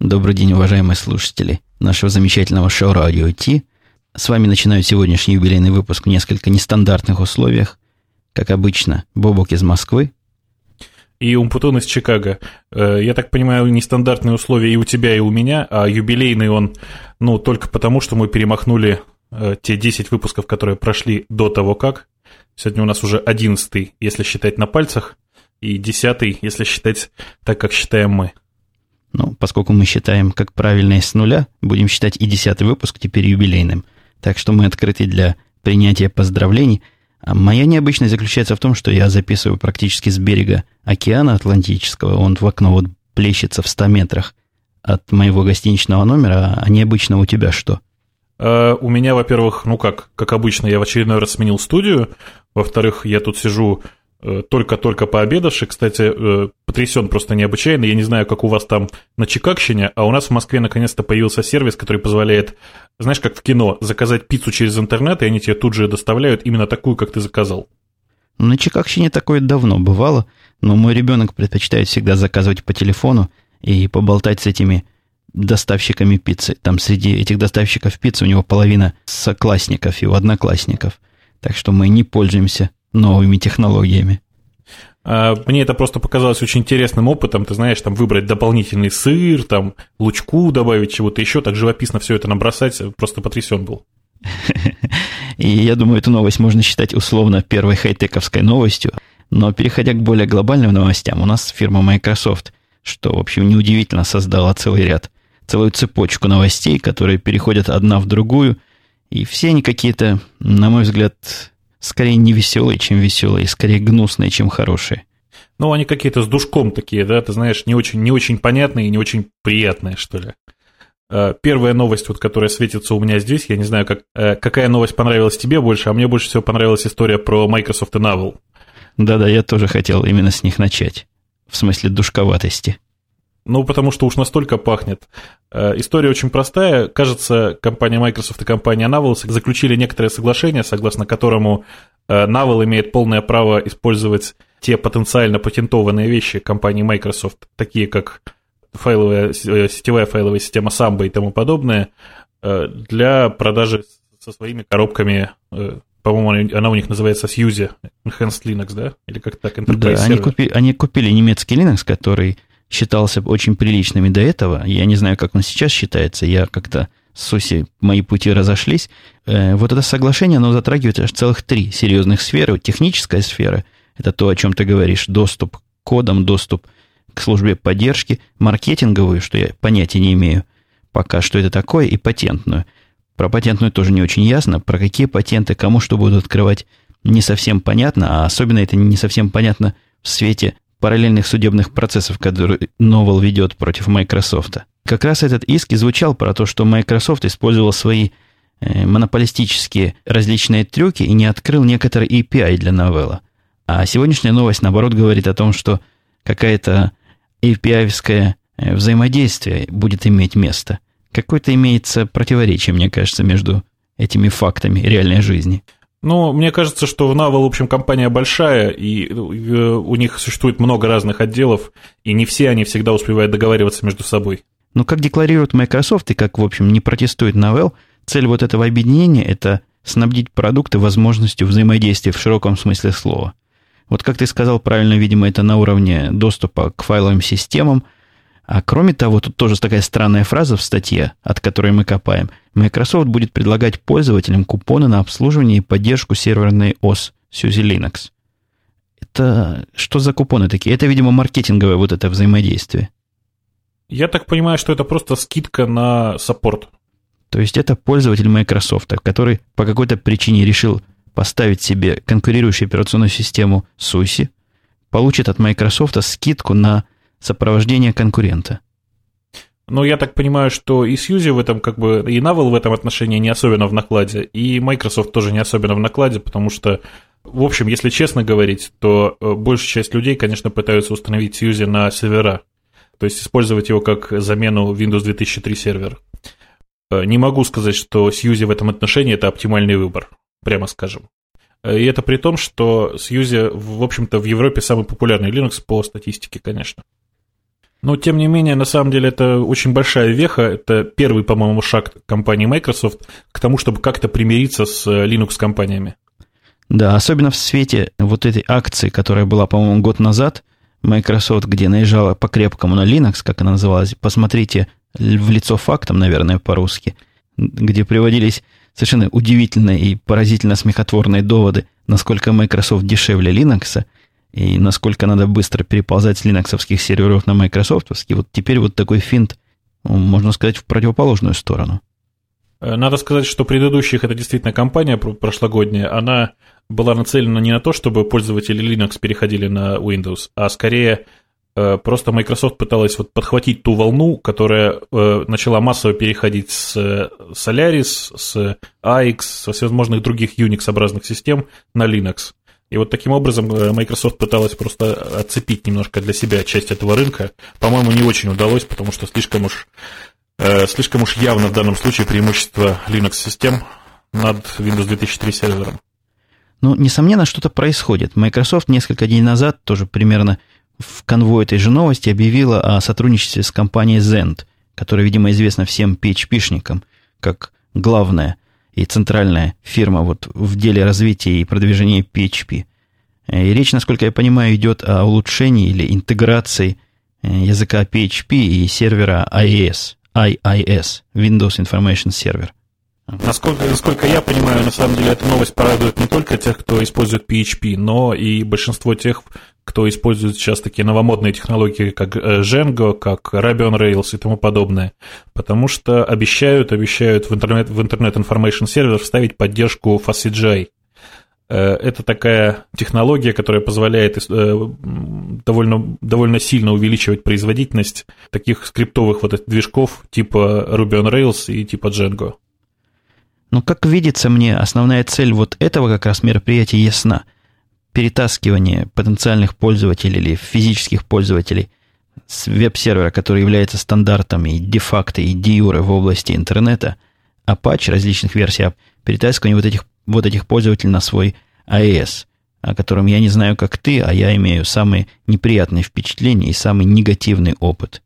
Добрый день, уважаемые слушатели нашего замечательного шоу «Радио Ти». С вами начинаю сегодняшний юбилейный выпуск в несколько нестандартных условиях. Как обычно, Бобок из Москвы. И Умпутун из Чикаго. Э, я так понимаю, нестандартные условия и у тебя, и у меня, а юбилейный он, ну, только потому, что мы перемахнули э, те 10 выпусков, которые прошли до того как. Сегодня у нас уже 11 если считать на пальцах, и 10 если считать так, как считаем мы. Ну, поскольку мы считаем, как правильно из нуля, будем считать и десятый выпуск теперь юбилейным. Так что мы открыты для принятия поздравлений. А моя необычность заключается в том, что я записываю практически с берега океана Атлантического. Он в окно вот плещется в 100 метрах от моего гостиничного номера. А необычно у тебя что? Uh, у меня, во-первых, ну как, как обычно, я в очередной раз сменил студию. Во-вторых, я тут сижу только-только пообедавший, кстати, э, потрясен просто необычайно. Я не знаю, как у вас там на Чикагщине, а у нас в Москве наконец-то появился сервис, который позволяет, знаешь, как в кино, заказать пиццу через интернет, и они тебе тут же доставляют именно такую, как ты заказал. На Чикагщине такое давно бывало, но мой ребенок предпочитает всегда заказывать по телефону и поболтать с этими доставщиками пиццы. Там среди этих доставщиков пиццы у него половина соклассников, его одноклассников. Так что мы не пользуемся новыми технологиями. А, мне это просто показалось очень интересным опытом, ты знаешь, там выбрать дополнительный сыр, там лучку добавить чего-то еще, так живописно все это набросать, просто потрясен был. И я думаю, эту новость можно считать условно первой хай-тековской новостью. Но переходя к более глобальным новостям, у нас фирма Microsoft, что, в общем, неудивительно, создала целый ряд, целую цепочку новостей, которые переходят одна в другую, и все они какие-то, на мой взгляд, скорее не веселые, чем веселые, скорее гнусные, чем хорошие. Ну, они какие-то с душком такие, да, ты знаешь, не очень, не очень понятные и не очень приятные, что ли. Э, первая новость, вот, которая светится у меня здесь, я не знаю, как, э, какая новость понравилась тебе больше, а мне больше всего понравилась история про Microsoft и Navel. Да-да, я тоже хотел именно с них начать. В смысле душковатости. Ну, потому что уж настолько пахнет. Э, история очень простая. Кажется, компания Microsoft и компания Navel заключили некоторое соглашение, согласно которому э, Navel имеет полное право использовать те потенциально патентованные вещи компании Microsoft, такие как файловая, э, сетевая файловая система Samba и тому подобное, для продажи со своими коробками по-моему, она у них называется Fuse Enhanced Linux, да? Или как так? Enterprise да, они, купи, они купили немецкий Linux, который считался очень приличным и до этого. Я не знаю, как он сейчас считается. Я как-то с Суси мои пути разошлись. Э, вот это соглашение, оно затрагивает аж целых три серьезных сферы. Техническая сфера – это то, о чем ты говоришь. Доступ к кодам, доступ к службе поддержки. Маркетинговую, что я понятия не имею пока, что это такое, и патентную. Про патентную тоже не очень ясно. Про какие патенты, кому что будут открывать, не совсем понятно. А особенно это не совсем понятно в свете параллельных судебных процессов, которые Новел ведет против Microsoft. Как раз этот иск и звучал про то, что Microsoft использовал свои э, монополистические различные трюки и не открыл некоторые API для Novella. А сегодняшняя новость, наоборот, говорит о том, что какая-то API-ское э, взаимодействие будет иметь место. Какое-то имеется противоречие, мне кажется, между этими фактами реальной жизни. Ну, мне кажется, что в Navel, в общем, компания большая, и э, у них существует много разных отделов, и не все они всегда успевают договариваться между собой. Но как декларирует Microsoft и как, в общем, не протестует Navel, цель вот этого объединения – это снабдить продукты возможностью взаимодействия в широком смысле слова. Вот как ты сказал правильно, видимо, это на уровне доступа к файловым системам – а кроме того, тут тоже такая странная фраза в статье, от которой мы копаем. Microsoft будет предлагать пользователям купоны на обслуживание и поддержку серверной ОС SUSE Linux. Это что за купоны такие? Это, видимо, маркетинговое вот это взаимодействие. Я так понимаю, что это просто скидка на саппорт. То есть это пользователь Microsoft, который по какой-то причине решил поставить себе конкурирующую операционную систему SUSE, получит от Microsoft скидку на сопровождение конкурента. Ну, я так понимаю, что и Сьюзи в этом, как бы, и Navel в этом отношении не особенно в накладе, и Microsoft тоже не особенно в накладе, потому что, в общем, если честно говорить, то э, большая часть людей, конечно, пытаются установить Сьюзи на сервера, то есть использовать его как замену Windows 2003 сервер. Э, не могу сказать, что Сьюзи в этом отношении это оптимальный выбор, прямо скажем. Э, и это при том, что Сьюзи, в общем-то, в Европе самый популярный Linux по статистике, конечно. Но, тем не менее, на самом деле, это очень большая веха. Это первый, по-моему, шаг компании Microsoft к тому, чтобы как-то примириться с э, Linux-компаниями. Да, особенно в свете вот этой акции, которая была, по-моему, год назад, Microsoft, где наезжала по крепкому на Linux, как она называлась, посмотрите в лицо фактам, наверное, по-русски, где приводились совершенно удивительные и поразительно смехотворные доводы, насколько Microsoft дешевле Linux, и насколько надо быстро переползать с линоксовских серверов на майкрософтовские. Вот теперь вот такой финт, можно сказать, в противоположную сторону. Э, надо сказать, что предыдущих, это действительно компания прошлогодняя, она была нацелена не на то, чтобы пользователи Linux переходили на Windows, а скорее э, просто Microsoft пыталась вот подхватить ту волну, которая э, начала массово переходить с Solaris, с AX, со всевозможных других Unix-образных систем на Linux. И вот таким образом э, Microsoft пыталась просто отцепить немножко для себя часть этого рынка. По-моему, не очень удалось, потому что слишком уж, э, слишком уж явно в данном случае преимущество Linux-систем над Windows 2003 сервером. Ну, несомненно, что-то происходит. Microsoft несколько дней назад, тоже примерно в конвой этой же новости, объявила о сотрудничестве с компанией Zend, которая, видимо, известна всем PHP-шникам, как главная и центральная фирма вот в деле развития и продвижения PHP. Э, и речь, насколько я понимаю, идет о улучшении или интеграции э, языка PHP и сервера IIS, IIS, Windows Information Server. Насколько, насколько я понимаю, на самом деле эта новость порадует не только тех, кто использует PHP, но и большинство тех, кто использует сейчас такие новомодные технологии, как э, Django, как Rabian Rails и тому подобное. Потому что обещают, обещают в интернет, в интернет Information Server вставить поддержку FastCGI. Э, это такая технология, которая позволяет э, довольно, довольно сильно увеличивать производительность таких скриптовых вот движков типа Ruby on Rails и типа Django. Но, как видится мне, основная цель вот этого как раз мероприятия ясна. Перетаскивание потенциальных пользователей или физических пользователей с веб-сервера, который является стандартом и де-факто, и де-юре в области интернета, Apache различных версий, перетаскивание вот этих, вот этих пользователей на свой AES, о котором я не знаю, как ты, а я имею самые неприятные впечатления и самый негативный опыт –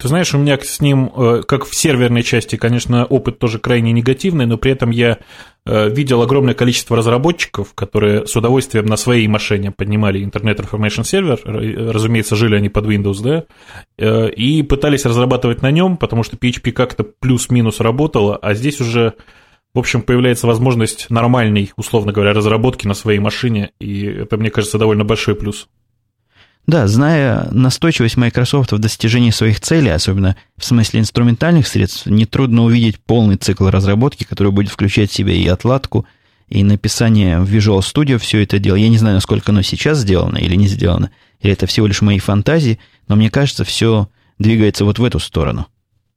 ты знаешь, у меня с ним, э, как в серверной части, конечно, опыт тоже крайне негативный, но при этом я э, видел огромное количество разработчиков, которые с удовольствием на своей машине поднимали Internet Information Server, разумеется, жили они под Windows, да, э, и пытались разрабатывать на нем, потому что PHP как-то плюс-минус работала, а здесь уже в общем, появляется возможность нормальной, условно говоря, разработки на своей машине, и это, мне кажется, довольно большой плюс. Да, зная настойчивость Microsoft в достижении своих целей, особенно в смысле инструментальных средств, нетрудно увидеть полный цикл разработки, который будет включать в себя и отладку, и написание в Visual Studio все это дело. Я не знаю, насколько оно сейчас сделано или не сделано, или это всего лишь мои фантазии, но мне кажется, все двигается вот в эту сторону.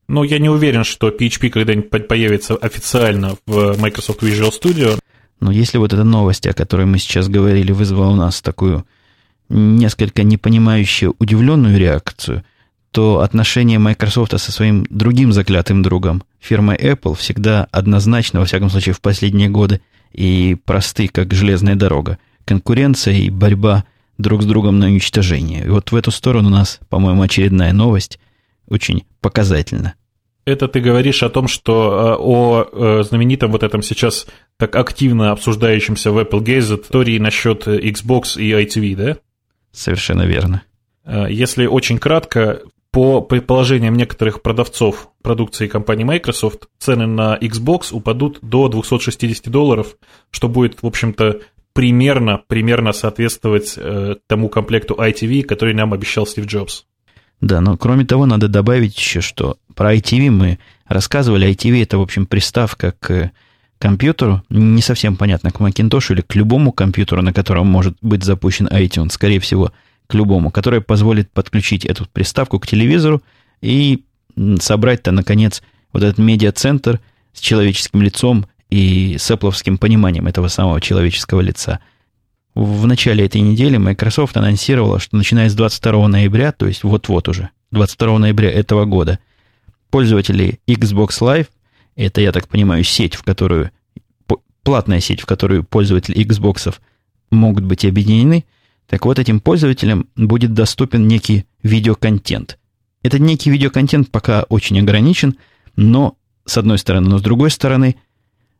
Ну, я не уверен, что PHP когда-нибудь появится официально в Microsoft Visual Studio. Но если вот эта новость, о которой мы сейчас говорили, вызвала у нас такую несколько непонимающую, удивленную реакцию, то отношение Microsoft со своим другим заклятым другом, фирмой Apple, всегда однозначно, во всяком случае в последние годы, и просты, как железная дорога. Конкуренция и борьба друг с другом на уничтожение. И вот в эту сторону у нас, по-моему, очередная новость очень показательна. Это ты говоришь о том, что э, о э, знаменитом вот этом сейчас так активно обсуждающемся в Apple Gazette истории насчет Xbox и ITV, да? Совершенно верно. Э, если очень кратко, по предположениям некоторых продавцов продукции компании Microsoft, цены на Xbox упадут до 260 долларов, что будет, в общем-то, примерно, примерно соответствовать э, тому комплекту ITV, который нам обещал Стив Джобс. Да, но кроме того, надо добавить еще, что про ITV мы рассказывали. ITV это, в общем, приставка к компьютеру, не совсем понятно, к Macintosh или к любому компьютеру, на котором может быть запущен iTunes, скорее всего, к любому, которая позволит подключить эту приставку к телевизору и собрать-то, наконец, вот этот медиацентр с человеческим лицом и с Apple пониманием этого самого человеческого лица. В начале этой недели Microsoft анонсировала, что начиная с 22 ноября, то есть вот-вот уже, 22 ноября этого года, пользователи Xbox Live – это, я так понимаю, сеть, в которую платная сеть, в которую пользователи Xbox могут быть объединены. Так вот, этим пользователям будет доступен некий видеоконтент. этот некий видеоконтент пока очень ограничен, но с одной стороны, но с другой стороны,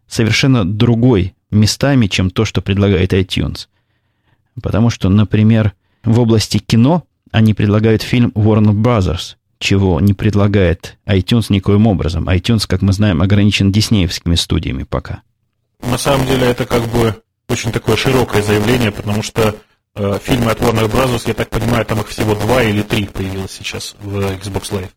совершенно другой местами, чем то, что предлагает iTunes. Потому что, например, в области кино они предлагают фильм Warner Brothers, чего не предлагает iTunes никоим образом. iTunes, как мы знаем, ограничен диснеевскими студиями пока. На самом деле это как бы очень такое широкое заявление, потому что э, фильмы от Warner Bros., я так понимаю, там их всего два или три появилось сейчас в Xbox Live.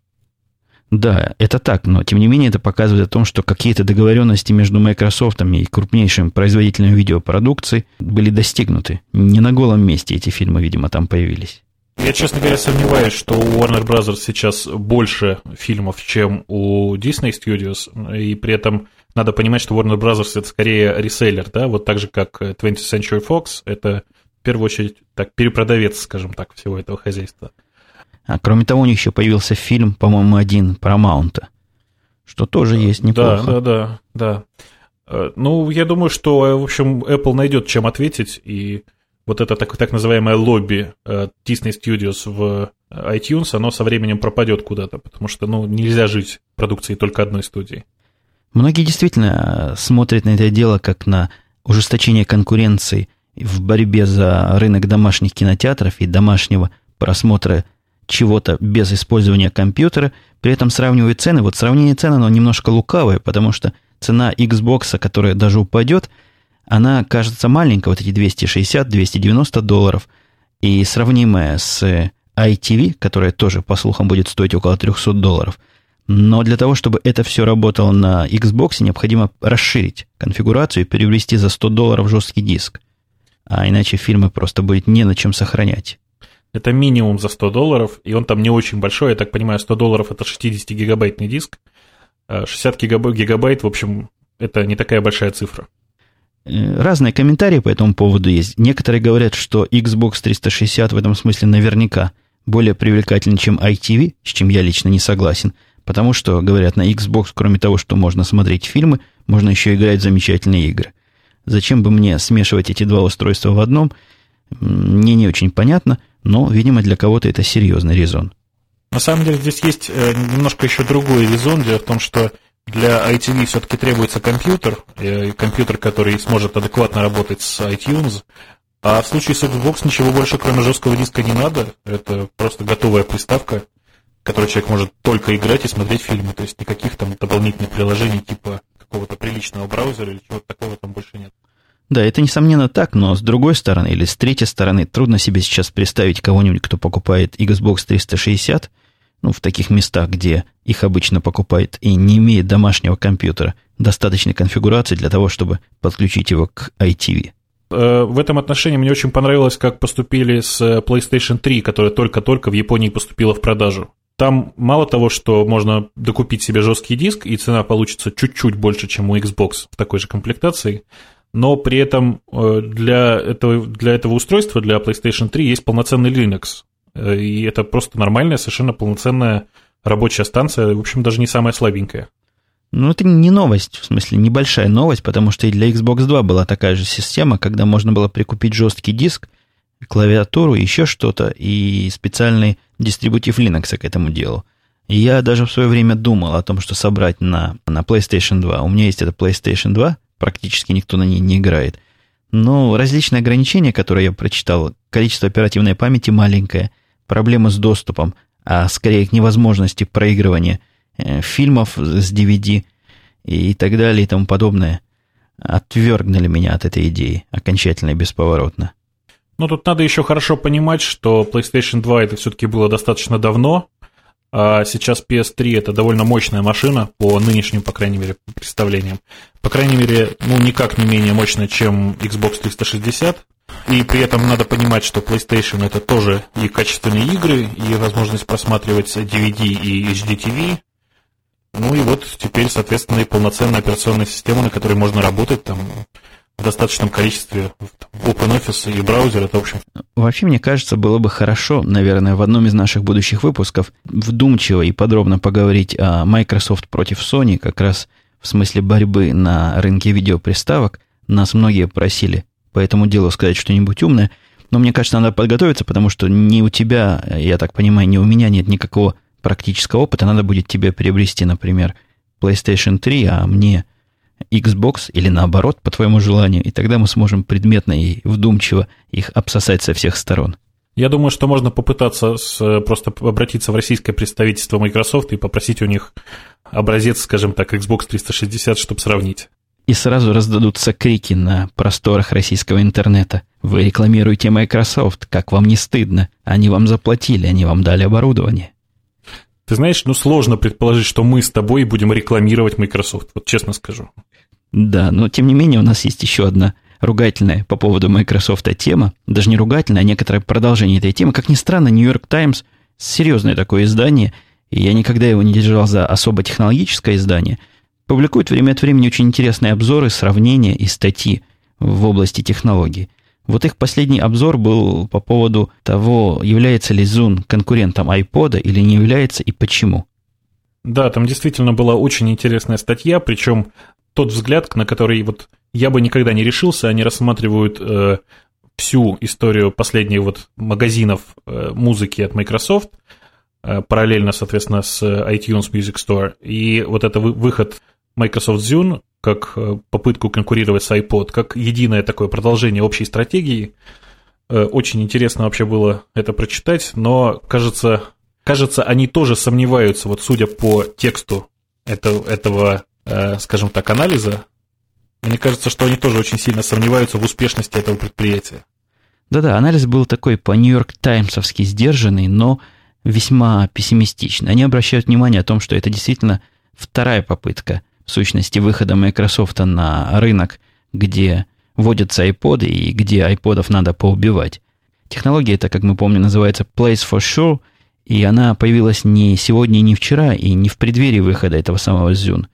Да, это так, но тем не менее это показывает о том, что какие-то договоренности между Microsoft и крупнейшим производителем видеопродукции были достигнуты. Не на голом месте эти фильмы, видимо, там появились. Я, честно говоря, сомневаюсь, что у Warner Bros. сейчас больше фильмов, чем у Disney Studios, и при этом надо понимать, что Warner Bros. это скорее реселлер, да, вот так же, как 20th Century Fox, это в первую очередь так, перепродавец, скажем так, всего этого хозяйства. А кроме того, у них еще появился фильм, по-моему, один про Маунта, что тоже есть неплохо. Да, да, да, да. Э, ну, я думаю, что, в общем, Apple найдет чем ответить, и вот это так, так называемое лобби э, Disney Studios в iTunes, оно со временем пропадет куда-то, потому что, ну, нельзя жить продукцией только одной студии. Многие действительно э, смотрят на это дело как на ужесточение конкуренции в борьбе за рынок домашних кинотеатров и домашнего просмотра чего-то без использования компьютера, при этом сравнивают цены. Вот сравнение цен, оно немножко лукавое, потому что цена Xbox, которая даже упадет, она кажется маленькой, вот эти 260-290 долларов, и сравнимая с iTV, которая тоже, по слухам, будет стоить около 300 долларов. Но для того, чтобы это все работало на Xbox, необходимо расширить конфигурацию и перевести за 100 долларов жесткий диск. А иначе фильмы просто будет не на чем сохранять. Это минимум за 100 долларов, и он там не очень большой, я так понимаю, 100 долларов это 60-гигабайтный диск. 60 а гигабайт, в общем, это не такая большая цифра. Э, разные комментарии по этому поводу есть. Некоторые говорят, что Xbox 360 в этом смысле наверняка более привлекательный, чем ITV, с чем я лично не согласен. Потому что, говорят, на Xbox, кроме того, что можно смотреть фильмы, можно еще играть в замечательные игры. Зачем бы мне смешивать эти два устройства в одном, мне не очень понятно. Но, видимо, для кого-то это серьезный резон. На самом деле здесь есть э, немножко еще другой резон. Дело в том, что для ITV все-таки требуется компьютер, э, компьютер, который сможет адекватно работать с iTunes. А в случае с Xbox ничего больше, кроме жесткого диска, не надо. Это просто готовая приставка, которой человек может только играть и смотреть фильмы. То есть никаких там дополнительных приложений типа какого-то приличного браузера или чего-то такого там больше нет. Да, это несомненно так, но с другой стороны или с третьей стороны трудно себе сейчас представить кого-нибудь, кто покупает Xbox 360, ну, в таких местах, где их обычно покупают и не имеет домашнего компьютера, достаточной конфигурации для того, чтобы подключить его к ITV. Э, в этом отношении мне очень понравилось, как поступили с PlayStation 3, которая только-только в Японии поступила в продажу. Там мало того, что можно докупить себе жесткий диск, и цена получится чуть-чуть больше, чем у Xbox в такой же комплектации, но при этом э, для этого, для этого устройства, для PlayStation 3, есть полноценный Linux. Э, и это просто нормальная, совершенно полноценная рабочая станция, в общем, даже не самая слабенькая. Ну, это не новость, в смысле, небольшая новость, потому что и для Xbox 2 была такая же система, когда можно было прикупить жесткий диск, клавиатуру, еще что-то, и специальный дистрибутив Linux к этому делу. И я даже в свое время думал о том, что собрать на, на PlayStation 2. У меня есть это PlayStation 2, практически никто на ней не играет. Но различные ограничения, которые я прочитал, количество оперативной памяти маленькое, проблемы с доступом, а скорее к невозможности проигрывания э, фильмов с DVD и так далее и тому подобное, отвергнули меня от этой идеи окончательно и бесповоротно. Ну, тут надо еще хорошо понимать, что PlayStation 2 это все-таки было достаточно давно, а сейчас PS3 это довольно мощная машина по нынешним, по крайней мере, представлениям. По крайней мере, ну, никак не менее мощная, чем Xbox 360. И при этом надо понимать, что PlayStation это тоже и качественные игры, и возможность просматривать DVD и HDTV. Ну и вот теперь, соответственно, и полноценная операционная система, на которой можно работать, там, в достаточном количестве OpenOffice и браузер, это, в общем... Вообще, мне кажется, было бы хорошо, наверное, в одном из наших будущих выпусков вдумчиво и подробно поговорить о Microsoft против Sony, как раз в смысле борьбы на рынке видеоприставок. Нас многие просили по этому делу сказать что-нибудь умное, но мне кажется, надо подготовиться, потому что ни у тебя, я так понимаю, ни у меня нет никакого практического опыта надо будет тебе приобрести, например, PlayStation 3, а мне Xbox или наоборот, по твоему желанию, и тогда мы сможем предметно и вдумчиво их обсосать со всех сторон. Я думаю, что можно попытаться с, просто обратиться в российское представительство Microsoft и попросить у них образец, скажем так, Xbox 360, чтобы сравнить. И сразу раздадутся крики на просторах российского интернета. Вы рекламируете Microsoft, как вам не стыдно? Они вам заплатили, они вам дали оборудование. Ты знаешь, ну сложно предположить, что мы с тобой будем рекламировать Microsoft, вот честно скажу. Да, но тем не менее у нас есть еще одна ругательная по поводу Microsoft тема, даже не ругательная, а некоторое продолжение этой темы. Как ни странно, New York Times серьезное такое издание, и я никогда его не держал за особо технологическое издание, публикует время от времени очень интересные обзоры, сравнения и статьи в области технологий. Вот их последний обзор был по поводу того, является ли Zoom конкурентом iPod или не является и почему. Да, там действительно была очень интересная статья, причем тот взгляд, на который вот я бы никогда не решился, они рассматривают э, всю историю последних вот магазинов э, музыки от Microsoft, э, параллельно, соответственно, с iTunes Music Store, и вот это выход Microsoft Zune как э, попытку конкурировать с iPod, как единое такое продолжение общей стратегии. Э, очень интересно вообще было это прочитать, но кажется, кажется, они тоже сомневаются, вот судя по тексту этого, этого скажем так, анализа, мне кажется, что они тоже очень сильно сомневаются в успешности этого предприятия. Да-да, анализ был такой по-Нью-Йорк Таймсовски сдержанный, но весьма пессимистичный. Они обращают внимание о том, что это действительно вторая попытка – в сущности, выхода Microsoft на рынок, где вводятся iPod и где айподов надо поубивать. Технология эта, как мы помним, называется Place for Sure, и она появилась не сегодня не вчера, и не в преддверии выхода этого самого Zune.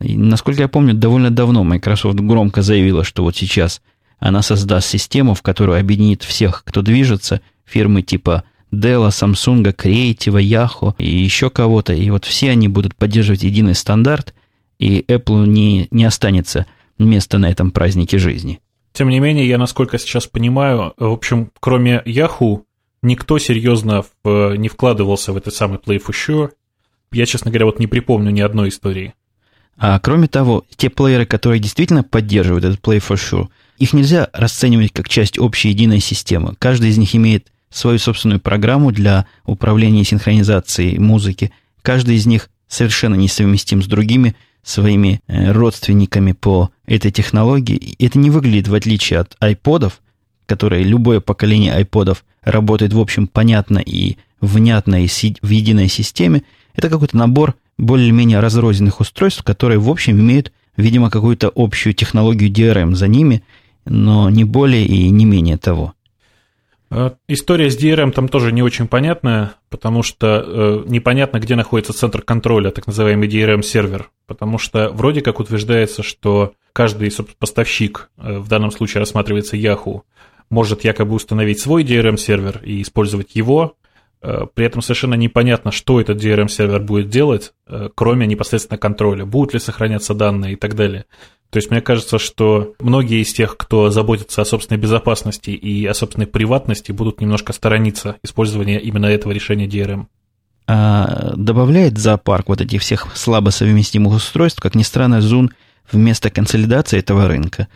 И, насколько я помню, довольно давно Microsoft громко заявила, что вот сейчас она создаст систему, в которую объединит всех, кто движется, фирмы типа Dell, Samsung, Creative, Yahoo и еще кого-то. И вот все они будут поддерживать единый стандарт, и Apple не, не останется места на этом празднике жизни. Тем не менее, я, насколько сейчас понимаю, в общем, кроме Yahoo, никто серьезно в, не вкладывался в этот самый Play for Sure. Я, честно говоря, вот не припомню ни одной истории. А кроме того, те плееры, которые действительно поддерживают этот Play for Sure, их нельзя расценивать как часть общей единой системы. Каждый из них имеет свою собственную программу для управления и синхронизации музыки. Каждый из них совершенно несовместим с другими – своими э, родственниками по этой технологии. Это не выглядит, в отличие от айподов, которые любое поколение айподов работает, в общем, понятно и внятно и в единой системе. Это какой-то набор более-менее разрозненных устройств, которые, в общем, имеют, видимо, какую-то общую технологию DRM за ними, но не более и не менее того. Э, история с DRM там тоже не очень понятная, потому что э, непонятно, где находится центр контроля, так называемый DRM-сервер. Потому что вроде как утверждается, что каждый поставщик, э, в данном случае рассматривается Yahoo, может якобы установить свой DRM-сервер и использовать его. Э, при этом совершенно непонятно, что этот DRM-сервер будет делать, э, кроме непосредственно контроля, будут ли сохраняться данные и так далее. То есть мне кажется, что многие из тех, кто заботится о собственной безопасности и о собственной приватности, будут немножко сторониться использования именно этого решения DRM. А добавляет зоопарк вот этих всех слабо совместимых устройств, как ни странно, Zoom вместо консолидации этого рынка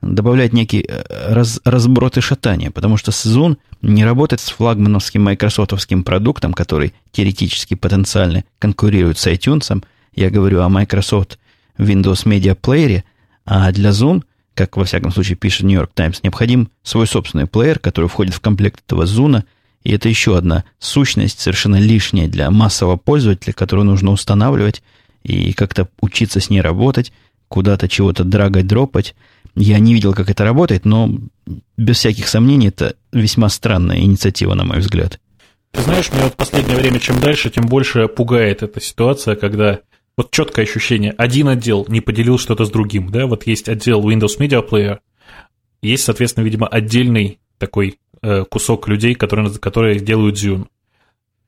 добавляет некий э, раз, разброд и шатание, потому что Zoom не работает с флагмановским майкрософтовским продуктом, который теоретически потенциально конкурирует с iTunes. Я говорю о Microsoft Windows Media Player, а для Zoom, как во всяком случае пишет New York Times, необходим свой собственный плеер, который входит в комплект этого Zoom, и это еще одна сущность совершенно лишняя для массового пользователя, которую нужно устанавливать и как-то учиться с ней работать, куда-то чего-то драгать, дропать. Я не видел, как это работает, но без всяких сомнений это весьма странная инициатива, на мой взгляд. Ты знаешь, меня вот в последнее время чем дальше, тем больше пугает эта ситуация, когда вот четкое ощущение, один отдел не поделил что-то с другим, да, вот есть отдел Windows Media Player, есть, соответственно, видимо, отдельный такой э, кусок людей, которые, которые делают Zune.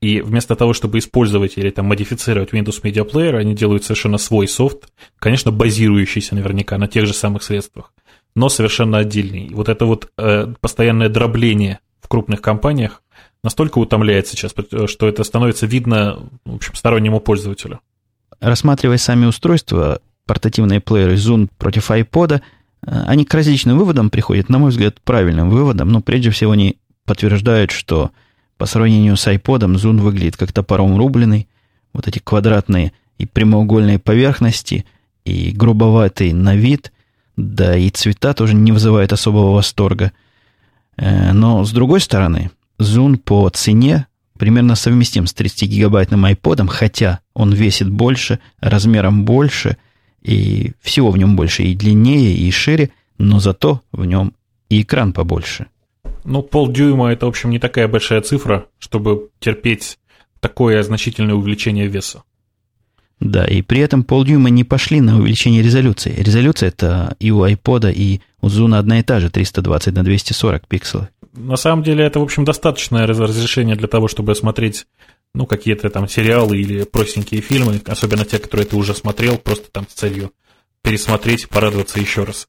И вместо того, чтобы использовать или там модифицировать Windows Media Player, они делают совершенно свой софт, конечно, базирующийся наверняка на тех же самых средствах, но совершенно отдельный. И вот это вот э, постоянное дробление в крупных компаниях настолько утомляет сейчас, что это становится видно, в общем, стороннему пользователю. Рассматривая сами устройства, портативные плееры Zoom против iPod, они к различным выводам приходят, на мой взгляд, правильным выводам, но прежде всего они подтверждают, что по сравнению с iPod Zoom выглядит как топором рубленый, вот эти квадратные и прямоугольные поверхности, и грубоватый на вид, да и цвета тоже не вызывают особого восторга. Э, но, с другой стороны, Zoom по цене примерно совместим с 30-гигабайтным iPod, хотя он весит больше, размером больше, и всего в нем больше, и длиннее, и шире, но зато в нем и экран побольше. Ну, полдюйма – это, в общем, не такая большая цифра, чтобы терпеть такое значительное увеличение веса. Да, и при этом полдюйма не пошли на увеличение резолюции. Резолюция это и у iPod, и у Zoom одна и та же, 320 на 240 пикселов. На самом деле это, в общем, достаточное разрешение для того, чтобы смотреть ну, какие-то там сериалы или простенькие фильмы, особенно те, которые ты уже смотрел, просто там с целью пересмотреть, порадоваться еще раз.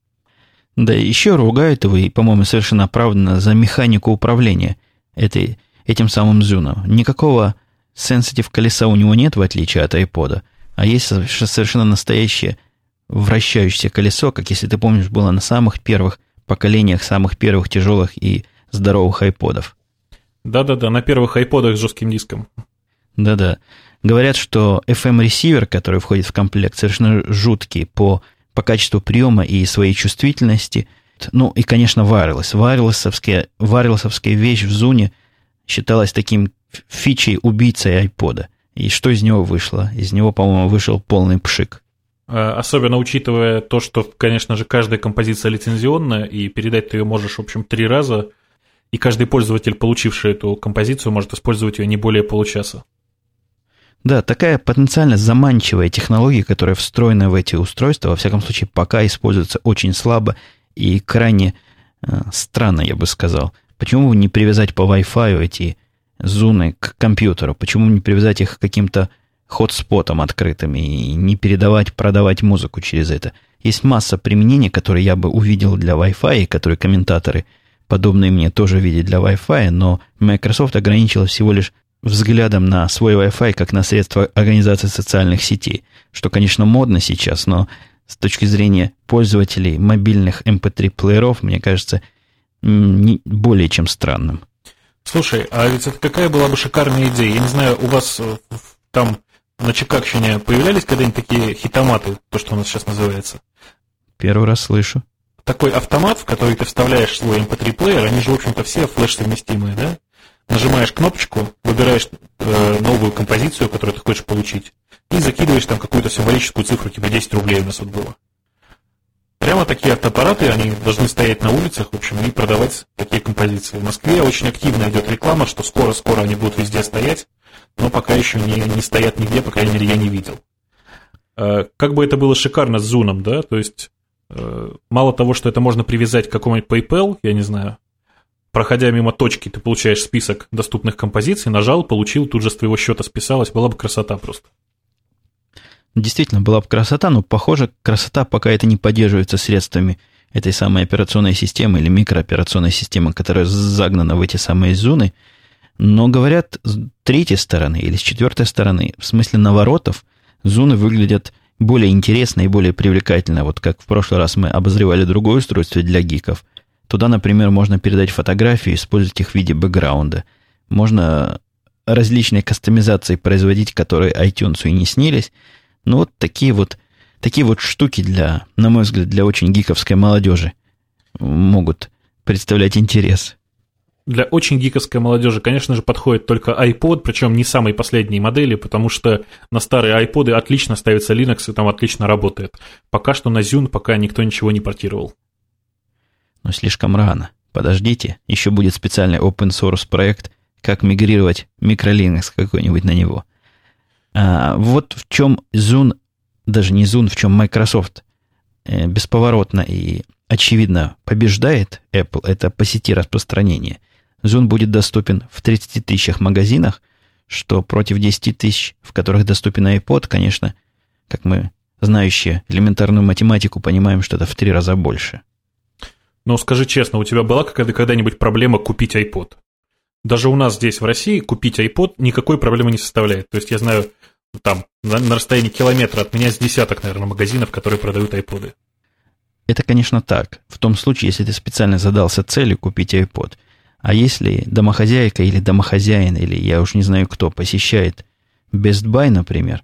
Да, еще ругают его, и, по-моему, совершенно оправданно, за механику управления этой, этим самым зюном. Никакого сенситив колеса у него нет, в отличие от iPod. А есть совершенно настоящее вращающееся колесо, как если ты помнишь, было на самых первых поколениях, самых первых тяжелых и здоровых айподов. Да-да-да, на первых айподах с жестким диском. Да-да. Говорят, что FM-ресивер, который входит в комплект, совершенно жуткий по, по качеству приема и своей чувствительности. Ну, и, конечно, wireless. Wirelessовская, wirelessовская вещь в зуне считалась таким фичей убийцей айпода. И что из него вышло? Из него, по-моему, вышел полный пшик. Э, особенно учитывая то, что, конечно же, каждая композиция лицензионная, и передать ты ее можешь, в общем, три раза, и каждый пользователь, получивший эту композицию, может использовать ее не более получаса. Да, такая потенциально заманчивая технология, которая встроена в эти устройства, во всяком случае, пока используется очень слабо и крайне э, странно, я бы сказал. Почему не привязать по Wi-Fi эти зуны к компьютеру? Почему не привязать их к каким-то хотспотам открытым и не передавать, продавать музыку через это? Есть масса применений, которые я бы увидел для Wi-Fi, которые комментаторы, подобные мне, тоже видят для Wi-Fi, но Microsoft ограничила всего лишь взглядом на свой Wi-Fi как на средство организации социальных сетей, что, конечно, модно сейчас, но с точки зрения пользователей мобильных MP3-плееров, эм мне кажется, не более чем странным. Слушай, а ведь это какая была бы шикарная идея? Я не знаю, у вас э, там на Чикагщине появлялись когда-нибудь такие хитоматы, то, что у нас сейчас называется? Первый раз слышу. Такой автомат, в который ты вставляешь свой MP3-плеер, они же, в общем-то, все флеш-совместимые, да? Нажимаешь кнопочку, выбираешь э, новую композицию, которую ты хочешь получить, и закидываешь там какую-то символическую цифру, типа 10 рублей у нас вот было. Прямо такие автоаппараты, они должны стоять на улицах, в общем, и продавать такие композиции. В Москве очень активно идет реклама, что скоро-скоро они будут везде стоять, но пока еще не, не стоят нигде, по крайней мере, я не видел. Э, как бы это было шикарно с зуном, да, то есть мало того, что это можно привязать к какому-нибудь PayPal, я не знаю, проходя мимо точки, ты получаешь список доступных композиций, нажал, получил, тут же с твоего счета списалось, была бы красота просто. Действительно, была бы красота, но, похоже, красота пока это не поддерживается средствами этой самой операционной системы или микрооперационной системы, которая загнана в эти самые зоны. Но, говорят, с третьей стороны или с четвертой стороны, в смысле наворотов, зоны выглядят более интересно и более привлекательно. Вот как в прошлый раз мы обозревали другое устройство для гиков. Туда, например, можно передать фотографии использовать их в виде бэкграунда. Можно различные кастомизации производить, которые iTunes и не снились – ну, вот такие вот, такие вот штуки для, на мой взгляд, для очень гиковской молодежи могут представлять интерес. Для очень гиковской молодежи, конечно же, подходит только iPod, причем не самой последней модели, потому что на старые iPod отлично ставится Linux и там отлично работает. Пока что на Zune пока никто ничего не портировал. Но слишком рано. Подождите, еще будет специальный open source проект, как мигрировать микролинукс какой-нибудь на него. А, вот в чем Zoom, даже не Zoom, в чем Microsoft э, бесповоротно и очевидно побеждает Apple, это по сети распространения. Zoom будет доступен в 30 тысячах магазинах, что против 10 тысяч, в которых доступен iPod, конечно, как мы, знающие элементарную математику, понимаем, что это в три раза больше. Но скажи честно, у тебя была когда-нибудь проблема купить iPod? даже у нас здесь, в России, купить iPod никакой проблемы не составляет. То есть я знаю, там, на, на расстоянии километра от меня с десяток, наверное, магазинов, которые продают iPod. Это, конечно, так. В том случае, если ты специально задался целью купить iPod. А если домохозяйка или домохозяин, или я уж не знаю кто, посещает Best Buy, например,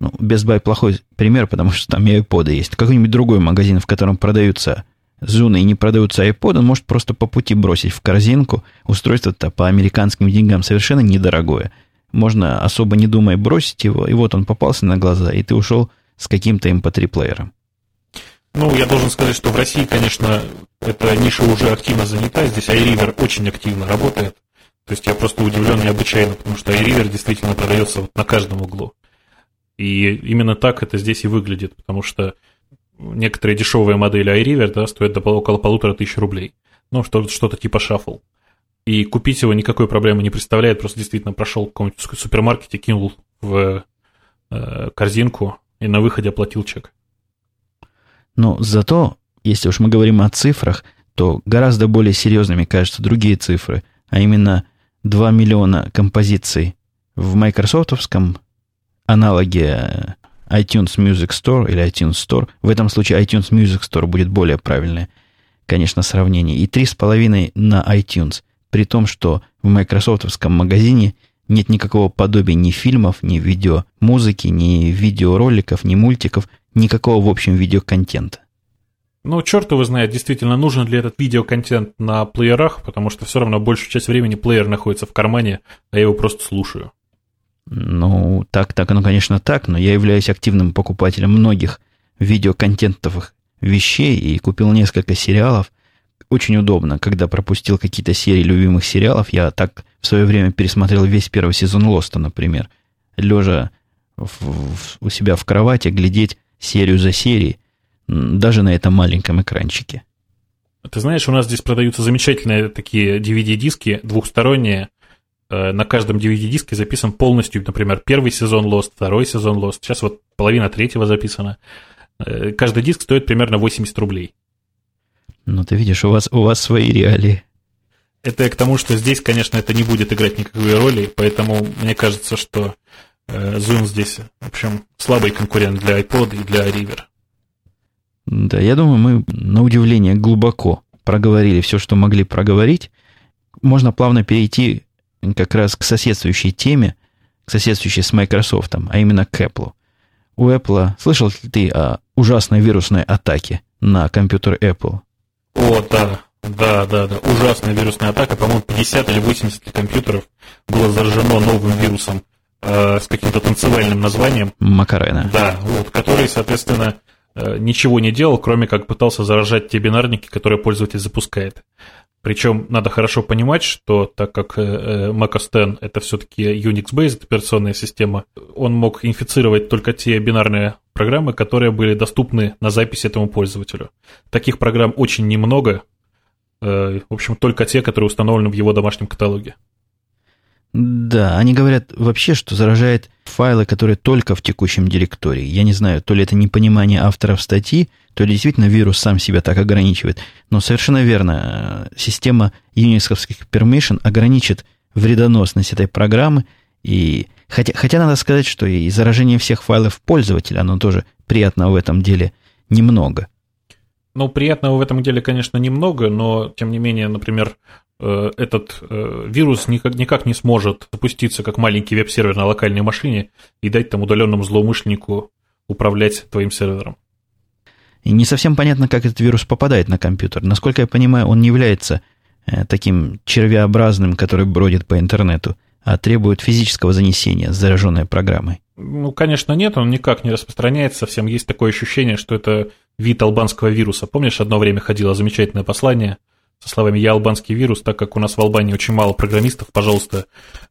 ну, Best Buy плохой пример, потому что там и iPod есть. Какой-нибудь другой магазин, в котором продаются Зуны и не продаются iPod, он может просто по пути бросить в корзинку. Устройство-то по американским деньгам совершенно недорогое. Можно, особо не думая, бросить его, и вот он попался на глаза, и ты ушел с каким-то MP3-плеером. Ну, я должен сказать, что в России, конечно, эта ниша уже активно занята. Здесь iRiver очень активно работает. То есть я просто удивлен необычайно, потому что iRiver действительно продается вот на каждом углу. И именно так это здесь и выглядит, потому что некоторые дешевые модели iRiver да, стоят до около полутора тысяч рублей. Ну, что- что-то типа шаффл. И купить его никакой проблемы не представляет, просто действительно прошел в каком-нибудь супермаркете, кинул в э, корзинку и на выходе оплатил чек. Но зато, если уж мы говорим о цифрах, то гораздо более серьезными кажутся другие цифры, а именно 2 миллиона композиций в майкрософтовском аналоге iTunes Music Store или iTunes Store. В этом случае iTunes Music Store будет более правильное, конечно, сравнение. И 3,5 на iTunes. При том, что в майкрософтовском магазине нет никакого подобия ни фильмов, ни видео музыки, ни видеороликов, ни мультиков, никакого, в общем, видеоконтента. Ну, черт его знает, действительно, нужен ли этот видеоконтент на плеерах, потому что все равно большую часть времени плеер находится в кармане, а я его просто слушаю. Ну, так, так, оно, конечно, так, но я являюсь активным покупателем многих видеоконтентовых вещей и купил несколько сериалов. Очень удобно, когда пропустил какие-то серии любимых сериалов. Я так в свое время пересмотрел весь первый сезон Лоста, например. Лежа в, в, у себя в кровати, глядеть серию за серией, даже на этом маленьком экранчике. Ты знаешь, у нас здесь продаются замечательные такие DVD-диски двухсторонние, Э, на каждом DVD-диске записан полностью, например, первый сезон Lost, второй сезон Lost, сейчас вот половина третьего записана. Э, каждый диск стоит примерно 80 рублей. Ну, ты видишь, у вас, у вас свои реалии. Это к тому, что здесь, конечно, это не будет играть никакой роли, поэтому мне кажется, что Zoom здесь, в общем, слабый конкурент для iPod и для River. Да, я думаю, мы на удивление глубоко проговорили все, что могли проговорить. Можно плавно перейти как раз к соседствующей теме, к соседствующей с Microsoft, а именно к Apple. У Apple, слышал ли ты о ужасной вирусной атаке на компьютер Apple? О, да, да, да, да, ужасная вирусная атака, по-моему, 50 или 80 компьютеров было заражено новым вирусом э, с каким-то танцевальным названием. Макарена. Да, вот, который, соответственно, э, ничего не делал, кроме как пытался заражать те бинарники, которые пользователь запускает. Причем надо хорошо понимать, что так как э, Mac OS X это все-таки Unix-based операционная система, он мог инфицировать только те бинарные программы, которые были доступны на запись этому пользователю. Таких программ очень немного, в общем, только те, которые установлены в его домашнем каталоге. Да, они говорят вообще, что заражает файлы, которые только в текущем директории. Я не знаю, то ли это непонимание авторов статьи, то ли действительно вирус сам себя так ограничивает. Но совершенно верно, э, система юниксовских permission ограничит вредоносность этой программы. И хотя, хотя надо сказать, что и заражение всех файлов пользователя, оно тоже приятно в этом деле немного. Ну, приятного в этом деле, конечно, немного, но, тем не менее, например, этот э, вирус никак, никак не сможет запуститься как маленький веб-сервер на локальной машине и дать там удаленному злоумышленнику управлять твоим сервером. И не совсем понятно, как этот вирус попадает на компьютер. Насколько я понимаю, он не является э, таким червеобразным, который бродит по интернету, а требует физического занесения с зараженной программой. Ну, конечно, нет, он никак не распространяется совсем. Есть такое ощущение, что это вид албанского вируса. Помнишь, одно время ходило замечательное послание – со словами «Я албанский вирус», так как у нас в Албании очень мало программистов, пожалуйста,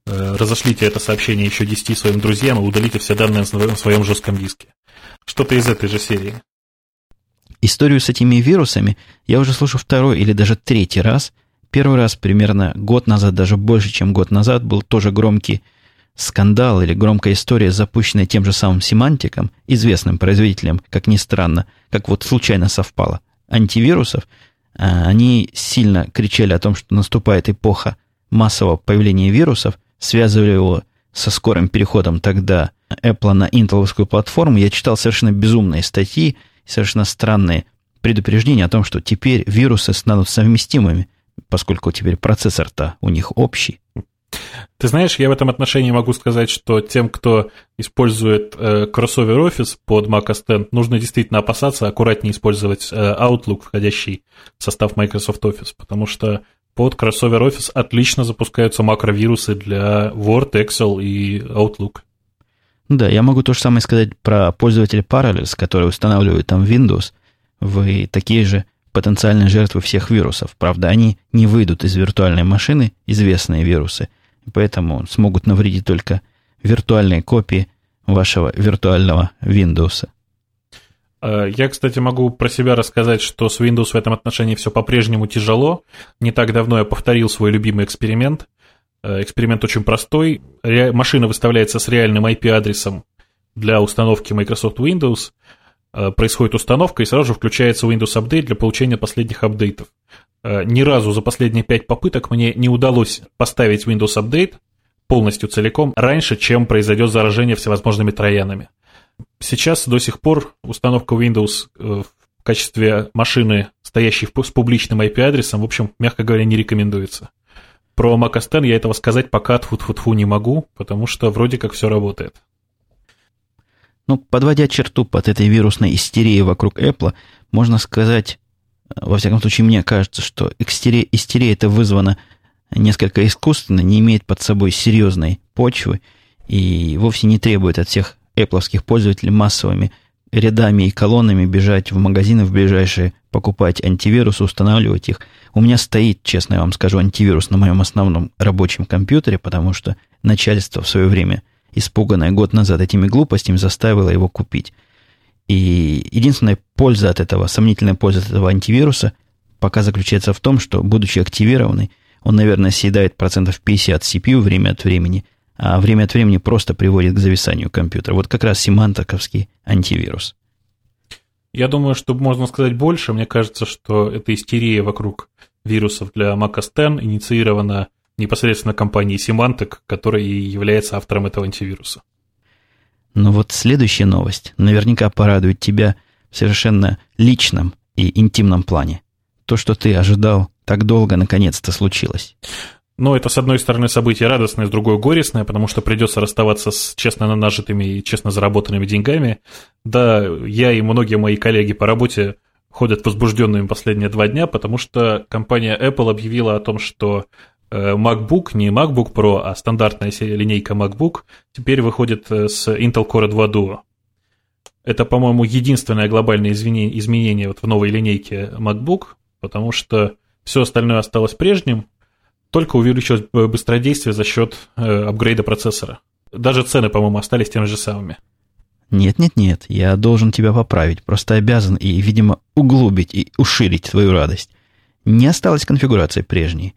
э, разошлите это сообщение еще 10 своим друзьям и удалите все данные на своем жестком диске. Что-то из этой же серии. Историю с этими вирусами я уже слышу второй или даже третий раз. Первый раз примерно год назад, даже больше, чем год назад, был тоже громкий скандал или громкая история, запущенная тем же самым семантиком, известным производителем, как ни странно, как вот случайно совпало, антивирусов – они сильно кричали о том, что наступает эпоха массового появления вирусов, связывали его со скорым переходом тогда Apple на интеловскую платформу, я читал совершенно безумные статьи, совершенно странные предупреждения о том, что теперь вирусы станут совместимыми, поскольку теперь процессор-то у них общий. Ты знаешь, я в этом отношении могу сказать, что тем, кто использует э, кроссовер Office под Mac OS X, нужно действительно опасаться, аккуратнее использовать э, Outlook, входящий в состав Microsoft Office, потому что под кроссовер Office отлично запускаются макровирусы для Word, Excel и Outlook. Да, я могу то же самое сказать про пользователей Parallels, которые устанавливают там Windows. Вы такие же потенциальные жертвы всех вирусов. Правда, они не выйдут из виртуальной машины, известные вирусы, поэтому смогут навредить только виртуальные копии вашего виртуального Windows. Э, я, кстати, могу про себя рассказать, что с Windows в этом отношении все по-прежнему тяжело. Не так давно я повторил свой любимый эксперимент. Э, эксперимент очень простой. Машина выставляется с реальным IP-адресом для установки Microsoft Windows. Э, происходит установка, и сразу же включается Windows Update для получения последних апдейтов. Ни разу за последние пять попыток мне не удалось поставить Windows Update полностью целиком раньше, чем произойдет заражение всевозможными троянами. Сейчас до сих пор установка Windows э, в качестве машины, стоящей с публичным IP-адресом, в общем, мягко говоря, не рекомендуется. Про Mac OS X я этого сказать пока тфу-тфу-тфу не могу, потому что вроде как все работает. Ну, подводя черту под этой вирусной истерией вокруг Apple, можно сказать, э, во всяком случае, мне кажется, что истерия, истерия это вызвана несколько искусственно, не имеет под собой серьезной почвы и вовсе не требует от всех Apple пользователей массовыми рядами и колоннами бежать в магазины в ближайшие, покупать антивирусы, устанавливать их. У меня стоит, честно я вам скажу, антивирус на моем основном рабочем компьютере, потому что начальство в свое время, испуганное год назад этими глупостями, заставило его купить. И единственная польза от этого, сомнительная польза от этого антивируса пока заключается в том, что, будучи активированный, он, наверное, съедает процентов 50 CPU время от времени, а время от времени просто приводит к зависанию компьютера. Вот как раз симантаковский антивирус. Я думаю, что можно сказать больше. Мне кажется, что эта истерия вокруг вирусов для Mac OS X инициирована непосредственно компанией Symantec, которая и является автором этого антивируса. Но вот следующая новость наверняка порадует тебя в совершенно личном и интимном плане. То, что ты ожидал так долго, наконец-то случилось. Но это, с одной стороны, событие радостное, с другой горестное, потому что придется расставаться с честно нажитыми и честно заработанными деньгами. Да, я и многие мои коллеги по работе ходят возбужденными последние два дня, потому что компания Apple объявила о том, что MacBook, не MacBook Pro, а стандартная линейка MacBook, теперь выходит э, с Intel Core 2 Duo. Это, по-моему, единственное глобальное изменение вот в новой линейке MacBook, потому что все остальное осталось прежним, только увеличилось быстродействие за счет э, апгрейда процессора. Даже цены, по-моему, остались теми же самыми. Нет-нет-нет, я должен тебя поправить, просто обязан и, видимо, углубить и уширить твою радость. Не осталась конфигурация прежней.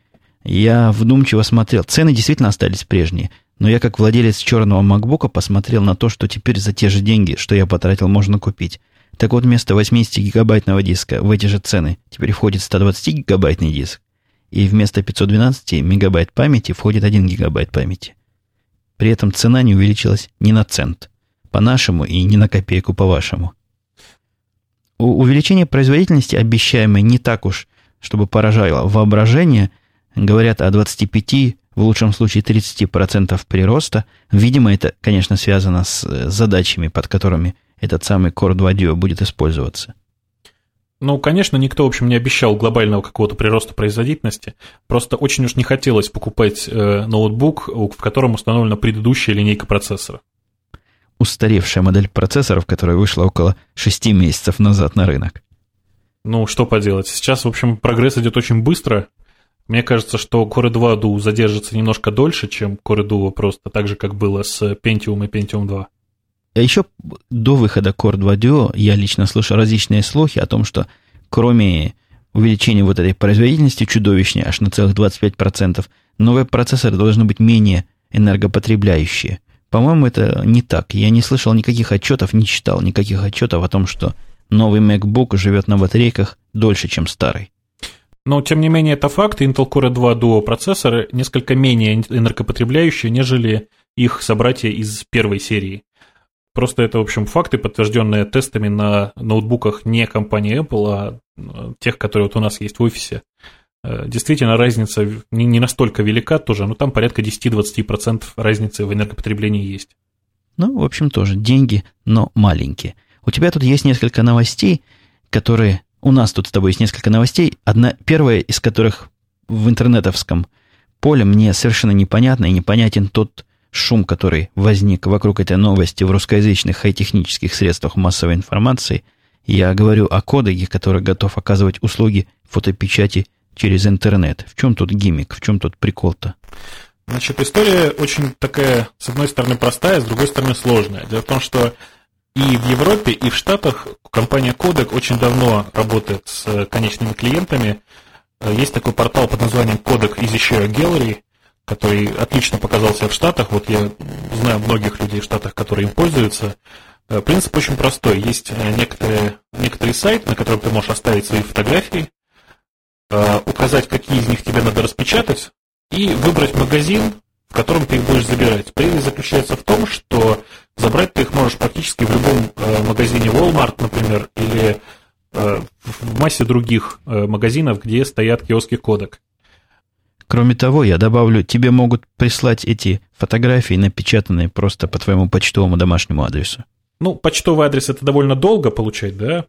Я вдумчиво смотрел, цены действительно остались прежние, но я как владелец черного макбука посмотрел на то, что теперь за те же деньги, что я потратил, можно купить. Так вот, вместо 80-гигабайтного диска в эти же цены теперь входит 120-гигабайтный диск и вместо 512 мегабайт памяти входит 1 гигабайт памяти. При этом цена не увеличилась ни на цент по-нашему и ни на копейку по-вашему. Увеличение производительности, обещаемое не так уж, чтобы поражало воображение, говорят о 25, в лучшем случае 30% прироста. Видимо, это, конечно, связано с задачами, под которыми этот самый Core 2 Duo будет использоваться – ну, конечно, никто, в общем, не обещал глобального какого-то прироста производительности. Просто очень уж не хотелось покупать э, ноутбук, в котором установлена предыдущая линейка процессора. Устаревшая модель процессоров, которая вышла около 6 месяцев назад на рынок. Ну, что поделать. Сейчас, в общем, прогресс идет очень быстро. Мне кажется, что Core 2 Duo задержится немножко дольше, чем Core Duo просто, так же, как было с Pentium и Pentium 2. А еще до выхода Core 2 Duo я лично слышал различные слухи о том, что кроме увеличения вот этой производительности чудовищной, аж на целых 25%, новые процессоры должны быть менее энергопотребляющие. По-моему, это не так. Я не слышал никаких отчетов, не читал никаких отчетов о том, что новый MacBook живет на батарейках дольше, чем старый. Но, тем не менее, это факт. Intel Core 2 Duo процессоры несколько менее энергопотребляющие, нежели их собратья из первой серии. Просто это, в общем, факты, подтвержденные тестами на ноутбуках не компании Apple, а, а тех, которые вот у нас есть в офисе. Э, действительно, разница не настолько велика тоже, но там порядка 10-20% разницы в энергопотреблении есть. Ну, в общем, тоже деньги, но маленькие. У тебя тут есть несколько новостей, которые... У нас тут с тобой есть несколько новостей. Одна, первая из которых в интернетовском поле мне совершенно непонятно и непонятен тот шум, который возник вокруг этой новости в русскоязычных хай-технических средствах массовой информации. Я говорю о кодеге, который готов оказывать услуги фотопечати через интернет. В чем тут гиммик, в чем тут прикол-то? Значит, история очень такая, с одной стороны, простая, с другой стороны, сложная. Дело в том, что и в Европе, и в Штатах компания Kodak очень давно работает с конечными клиентами. Есть такой портал под названием Kodak Easy Gallery, который отлично показался в Штатах. Вот я знаю многих людей в Штатах, которые им пользуются. Принцип очень простой. Есть некоторые, некоторый сайт, на котором ты можешь оставить свои фотографии, указать, какие из них тебе надо распечатать, и выбрать магазин, в котором ты их будешь забирать. Прелесть заключается в том, что забрать ты их можешь практически в любом э, магазине Walmart, например, или э, в массе других э, магазинов, где стоят киоски кодек. Кроме того, я добавлю, тебе могут прислать эти фотографии, напечатанные просто по твоему почтовому домашнему адресу. Ну, почтовый адрес это довольно долго получать, да?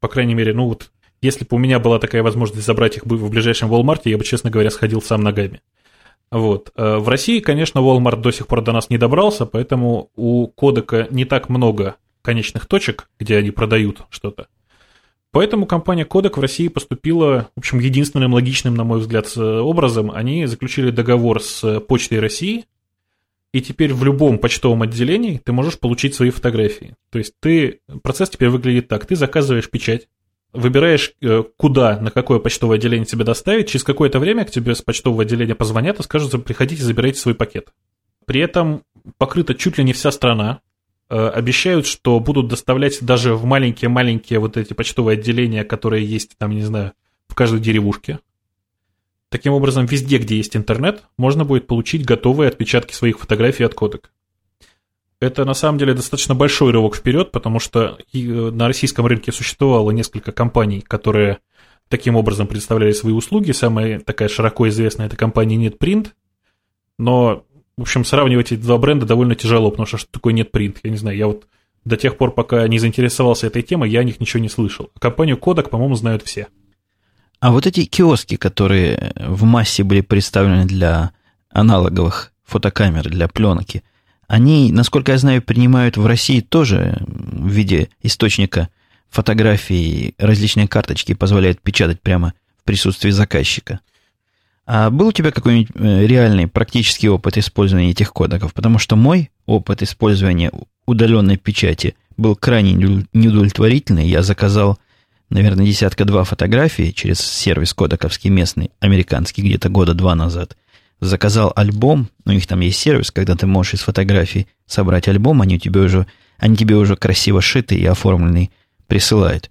По крайней мере, ну вот, если бы у меня была такая возможность забрать их в ближайшем Walmart, я бы, честно говоря, сходил сам ногами. Вот. Э, в России, конечно, Walmart до сих пор до нас не добрался, поэтому у кодека не так много конечных точек, где они продают что-то. Поэтому компания Кодек в России поступила, в общем, единственным логичным, на мой взгляд, образом. Они заключили договор с Почтой России, и теперь в любом почтовом отделении ты можешь получить свои фотографии. То есть ты, процесс теперь выглядит так. Ты заказываешь печать, выбираешь, э, куда, на какое почтовое отделение тебе доставить, через какое-то время к тебе с почтового отделения позвонят и скажут, приходите, забирайте свой пакет. При этом покрыта чуть ли не вся страна. Э, обещают, что будут доставлять даже в маленькие-маленькие вот эти почтовые отделения, которые есть там, не знаю, в каждой деревушке. Таким образом, везде, где есть интернет, можно будет получить готовые отпечатки своих фотографий от кодек это на самом деле достаточно большой рывок вперед, потому что э, на российском рынке существовало несколько компаний, которые таким образом представляли свои услуги. Самая такая широко известная это компания NetPrint. Но, в общем, сравнивать эти два бренда довольно тяжело, потому что что такое NetPrint? Я не знаю, я вот до тех пор, пока не заинтересовался этой темой, я о них ничего не слышал. Компанию Kodak, по-моему, знают все. А вот эти киоски, которые в массе были представлены для аналоговых фотокамер, для пленки – они, насколько я знаю, принимают в России тоже в виде источника фотографий различные карточки позволяют печатать прямо в присутствии заказчика. А был у тебя какой-нибудь э, реальный практический опыт использования этих кодеков? Потому что мой опыт использования удаленной печати был крайне неудовлетворительный. Я заказал, наверное, десятка-два фотографий через сервис кодековский местный, американский, где-то года два назад заказал альбом, у них там есть сервис, когда ты можешь из фотографий собрать альбом, они тебе уже, они тебе уже красиво шитый и оформленный присылают.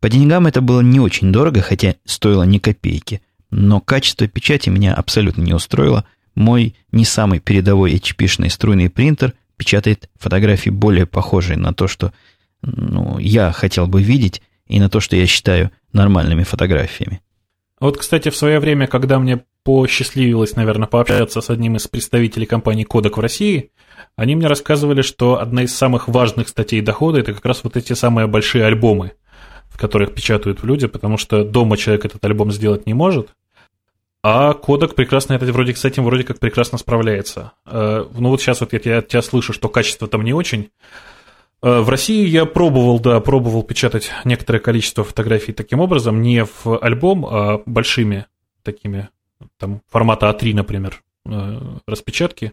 По деньгам это было не очень дорого, хотя стоило ни копейки. Но качество печати меня абсолютно не устроило. Мой не самый передовой HP-шный струйный принтер печатает фотографии более похожие на то, что ну, я хотел бы видеть, и на то, что я считаю нормальными фотографиями. Вот, кстати, в свое время, когда мне посчастливилось, наверное, пообщаться с одним из представителей компании Кодек в России, они мне рассказывали, что одна из самых важных статей дохода – это как раз вот эти самые большие альбомы, в которых печатают люди, потому что дома человек этот альбом сделать не может, а Кодек прекрасно это вроде с этим вроде как прекрасно справляется. Э, ну вот сейчас вот я тебя, тебя слышу, что качество там не очень. Э, в России я пробовал, да, пробовал печатать некоторое количество фотографий таким образом, не в альбом, а большими такими там, формата А3, например, э, распечатки.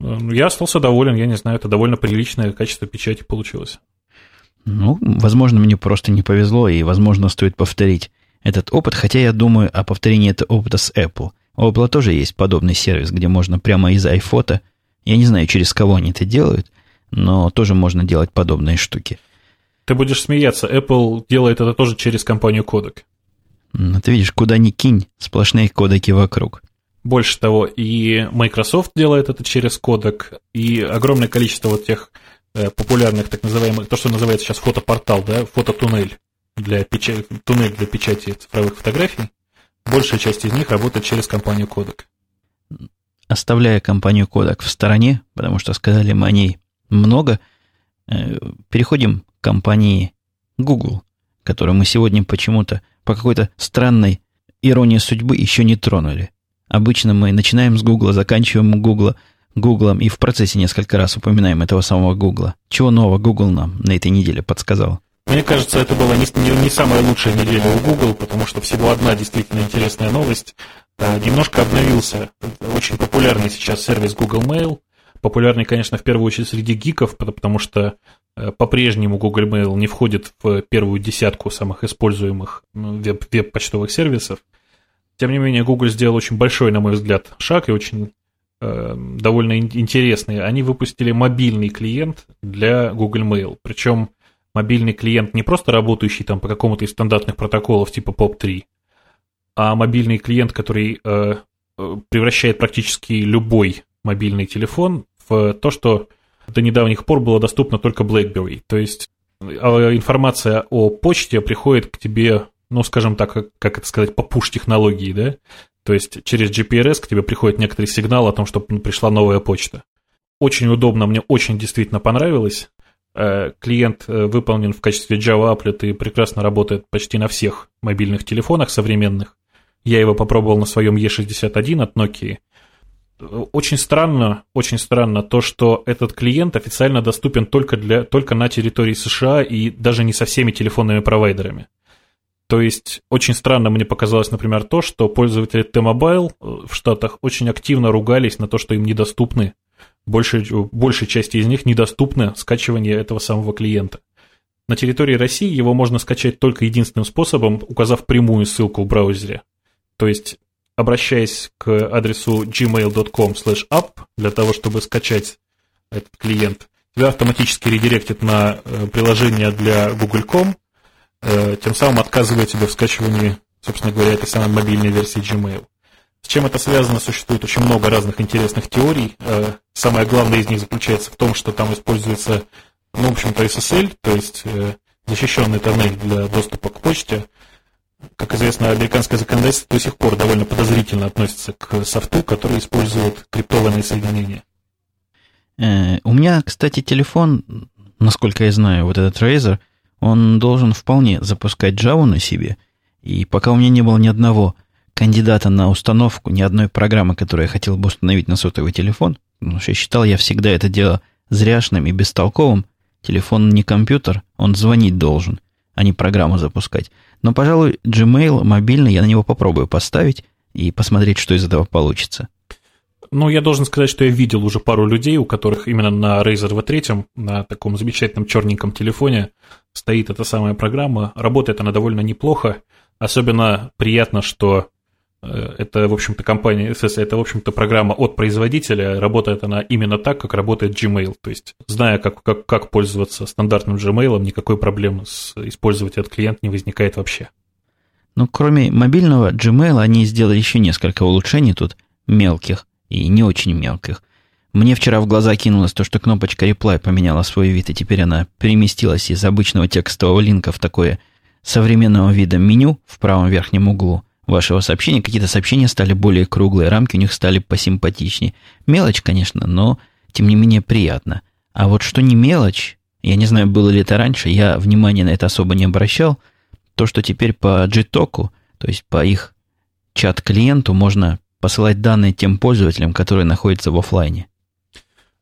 Э, я остался доволен, я не знаю, это довольно приличное качество печати получилось. Ну, возможно, мне просто не повезло, и, возможно, стоит повторить этот опыт, хотя я думаю о повторении этого опыта с Apple. У Apple тоже есть подобный сервис, где можно прямо из iPhoto, я не знаю, через кого они это делают, но тоже можно делать подобные штуки. Ты будешь смеяться, Apple делает это тоже через компанию Kodak. Ты видишь, куда ни кинь, сплошные кодеки вокруг. Больше того, и Microsoft делает это через кодек, и огромное количество вот тех э, популярных, так называемых, то, что называется сейчас фотопортал, да, фототуннель для печати, туннель для печати цифровых фотографий, большая часть из них работает через компанию Kodak. Оставляя компанию Kodak в стороне, потому что сказали мы о ней много, э, переходим к компании Google, которую мы сегодня почему-то по какой-то странной иронии судьбы еще не тронули. Обычно мы начинаем с Гугла, заканчиваем Гугла, Гуглом и в процессе несколько раз упоминаем этого самого Гугла. Чего нового Google нам на этой неделе подсказал? Мне кажется, это была не, не, не самая лучшая неделя у Google, потому что всего одна действительно интересная новость. А, немножко обновился очень популярный сейчас сервис Google Mail. Популярный, конечно, в первую очередь среди гиков, потому что э, по-прежнему Google Mail не входит в первую десятку самых используемых веб- веб-почтовых сервисов. Тем не менее, Google сделал очень большой, на мой взгляд, шаг и очень э, довольно интересный. Они выпустили мобильный клиент для Google Mail. Причем мобильный клиент не просто работающий там по какому-то из стандартных протоколов типа POP3, а мобильный клиент, который э, э, превращает практически любой мобильный телефон то, что до недавних пор было доступно только BlackBerry. То есть э, информация о почте приходит к тебе ну, скажем так, как, как это сказать, по пуш-технологии, да? То есть через GPRS к тебе приходит некоторый сигнал о том, что пришла новая почта. Очень удобно, мне очень действительно понравилось. Э, клиент э, выполнен в качестве Java Applet и прекрасно работает почти на всех мобильных телефонах современных. Я его попробовал на своем E61 от Nokia. Очень странно, очень странно то, что этот клиент официально доступен только, для, только на территории США и даже не со всеми телефонными провайдерами. То есть очень странно мне показалось, например, то, что пользователи T-Mobile э, в Штатах очень активно ругались на то, что им недоступны. Большая, большей части из них недоступно скачивание этого самого клиента. На территории России его можно скачать только единственным способом, указав прямую ссылку в браузере. То есть, обращаясь к адресу gmail.com app для того, чтобы скачать этот клиент, тебя автоматически редиректит на э, приложение для Google.com, Э, тем самым отказывая тебе в скачивании, собственно говоря, этой самой мобильной версии Gmail. С чем это связано, существует очень много разных интересных теорий. Э, самое главное из них заключается в том, что там используется, ну, в общем-то, SSL, то есть защищенный тоннель для доступа к почте. Как известно, американское законодательство до сих пор довольно подозрительно относится к софту, который использует криптованные соединения. У меня, кстати, телефон, насколько я знаю, вот этот Razer, он должен вполне запускать Java на себе. И пока у меня не было ни одного кандидата на установку, ни одной программы, которую я хотел бы установить на сотовый телефон, потому что я считал я всегда это дело зряшным и бестолковым, телефон не компьютер, он звонить должен, а не программу запускать. Но, пожалуй, Gmail мобильный, я на него попробую поставить и посмотреть, что из этого получится. Ну, я должен сказать, что я видел уже пару людей, у которых именно на Razer V3, на таком замечательном черненьком телефоне, стоит эта самая программа. Работает она довольно неплохо. Особенно приятно, что это, в общем-то, компания, это, в общем-то, программа от производителя. Работает она именно так, как работает Gmail. То есть, зная, как, как, как пользоваться стандартным Gmail, никакой проблемы с использовать этот клиент не возникает вообще. Ну, кроме мобильного Gmail, они сделали еще несколько улучшений тут, мелких и не очень мелких. Мне вчера в глаза кинулось то, что кнопочка Reply поменяла свой вид, и теперь она переместилась из обычного текстового линка в такое современного вида меню в правом верхнем углу вашего сообщения. Какие-то сообщения стали более круглые, рамки у них стали посимпатичнее. Мелочь, конечно, но тем не менее приятно. А вот что не мелочь, я не знаю, было ли это раньше, я внимания на это особо не обращал, то, что теперь по Gtalk, то есть по их чат-клиенту можно посылать данные тем пользователям, которые находятся в офлайне.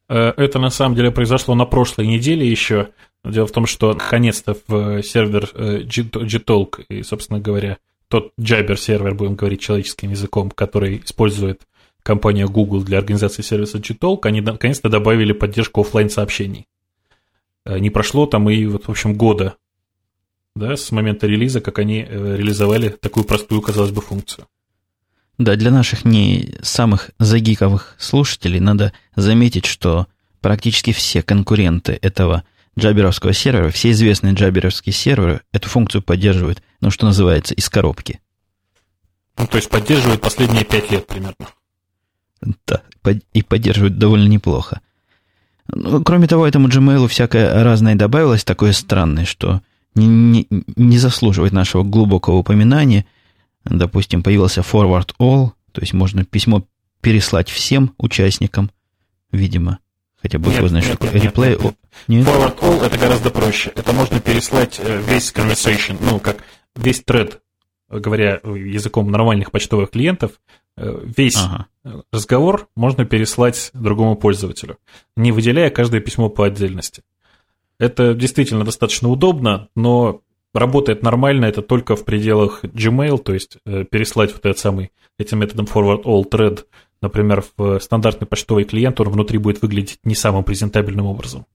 Э, это на самом деле произошло на прошлой неделе еще. Дело в том, что наконец-то в сервер э, Gtalk и, собственно говоря, тот Jabber сервер, будем говорить человеческим языком, который использует компания Google для организации сервиса Gtalk, они наконец-то добавили поддержку офлайн сообщений. Э, не прошло там и, вот, в общем, года да, с момента релиза, как они реализовали такую простую, казалось бы, функцию. Да, для наших не самых загиковых слушателей надо заметить, что практически все конкуренты этого джаберовского сервера, все известные джаберовские серверы эту функцию поддерживают, ну, что называется, из коробки. Ну, то есть поддерживает последние пять лет примерно. Да, и поддерживает довольно неплохо. Ну, кроме того, этому Gmail всякое разное добавилось, такое странное, что не, не, не заслуживает нашего глубокого упоминания. Допустим, появился Forward All, то есть можно письмо переслать всем участникам, видимо. Хотя бы знает, что такое реплей. Нет? Forward All это гораздо проще. Это можно переслать э, весь conversation, ну, как весь тред, говоря языком нормальных почтовых клиентов, э, весь ага. разговор можно переслать другому пользователю, не выделяя каждое письмо по отдельности. Это действительно достаточно удобно, но работает нормально это только в пределах Gmail, то есть э, переслать вот этот самый этим методом forward all thread, например, в стандартный почтовый клиент, он внутри будет выглядеть не самым презентабельным образом.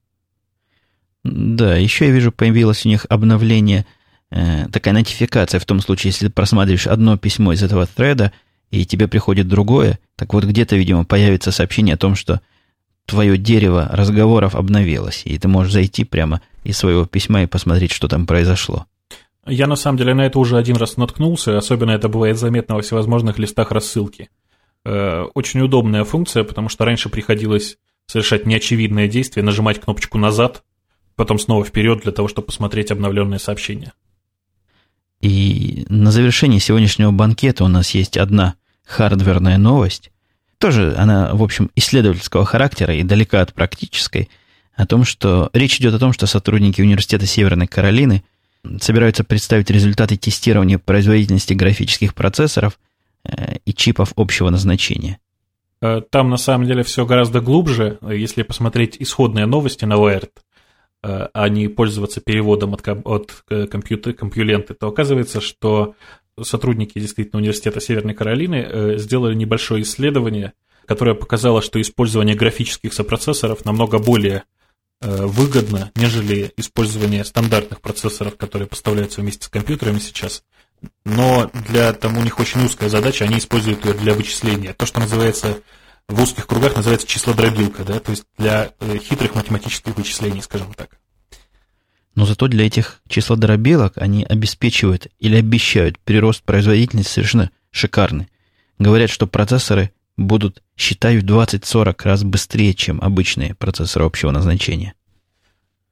Да, еще я вижу, появилось у них обновление, э, такая нотификация в том случае, если ты просматриваешь одно письмо из этого thread, и тебе приходит другое, так вот где-то, видимо, появится сообщение о том, что твое дерево разговоров обновилось, и ты можешь зайти прямо из своего письма и посмотреть, что там произошло. Я на самом деле на это уже один раз наткнулся, особенно это бывает заметно во всевозможных листах рассылки. Э, очень удобная функция, потому что раньше приходилось совершать неочевидное действие, нажимать кнопочку назад, потом снова вперед для того, чтобы посмотреть обновленные сообщения. И на завершение сегодняшнего банкета у нас есть одна хардверная новость. Тоже она, в общем, исследовательского характера и далека от практической. О том, что речь идет о том, что сотрудники Университета Северной Каролины собираются представить результаты тестирования производительности графических процессоров и чипов общего назначения. Э, там на самом деле все гораздо глубже. Если посмотреть исходные новости на Wired, э, а не пользоваться переводом от, от компьютера, компьюленты, то оказывается, что сотрудники действительно Университета Северной Каролины сделали небольшое исследование, которое показало, что использование графических сопроцессоров намного более Э, выгодно, нежели использование стандартных процессоров, которые поставляются вместе с компьютерами сейчас. Но для там у них очень узкая задача, они используют ее для вычисления. То, что называется в узких кругах называется числодробилка, да, то есть для э, хитрых математических вычислений, скажем так. Но зато для этих числодробилок они обеспечивают или обещают прирост производительности совершенно шикарный. Говорят, что процессоры будут считать в 20-40 раз быстрее, чем обычные процессоры общего назначения.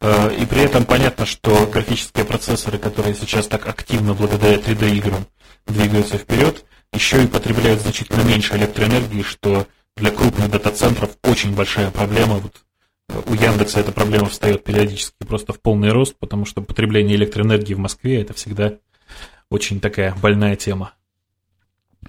Э, и при этом понятно, что графические процессоры, которые сейчас так активно благодаря 3D-играм двигаются вперед, еще и потребляют значительно меньше электроэнергии, что для крупных дата-центров очень большая проблема. Вот э, у Яндекса эта проблема встает периодически просто в полный рост, потому что потребление электроэнергии в Москве это всегда очень такая больная тема.